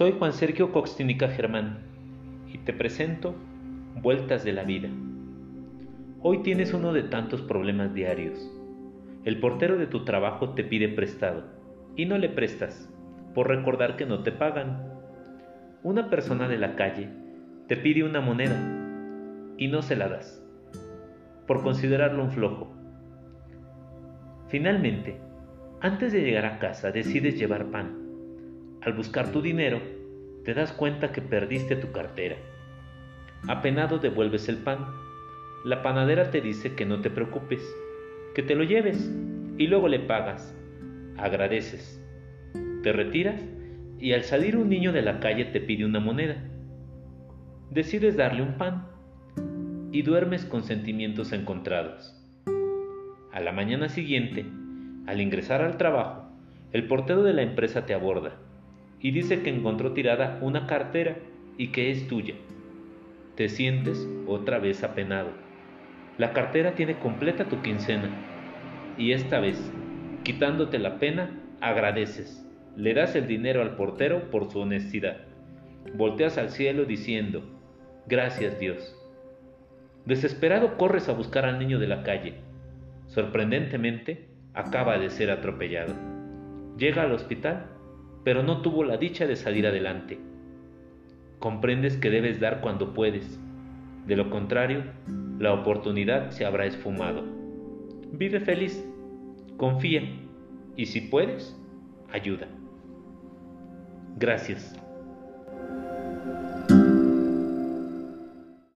Soy Juan Sergio Coxtínica Germán y te presento Vueltas de la Vida. Hoy tienes uno de tantos problemas diarios. El portero de tu trabajo te pide prestado y no le prestas por recordar que no te pagan. Una persona de la calle te pide una moneda y no se la das por considerarlo un flojo. Finalmente, antes de llegar a casa decides llevar pan. Al buscar tu dinero, te das cuenta que perdiste tu cartera. Apenado devuelves el pan. La panadera te dice que no te preocupes, que te lo lleves y luego le pagas. Agradeces. Te retiras y al salir un niño de la calle te pide una moneda. Decides darle un pan y duermes con sentimientos encontrados. A la mañana siguiente, al ingresar al trabajo, el portero de la empresa te aborda y dice que encontró tirada una cartera y que es tuya. Te sientes otra vez apenado. La cartera tiene completa tu quincena y esta vez, quitándote la pena, agradeces. Le das el dinero al portero por su honestidad. Volteas al cielo diciendo, gracias Dios. Desesperado corres a buscar al niño de la calle. Sorprendentemente, acaba de ser atropellado. Llega al hospital, pero no tuvo la dicha de salir adelante. Comprendes que debes dar cuando puedes. De lo contrario, la oportunidad se habrá esfumado. Vive feliz, confía y si puedes, ayuda. Gracias.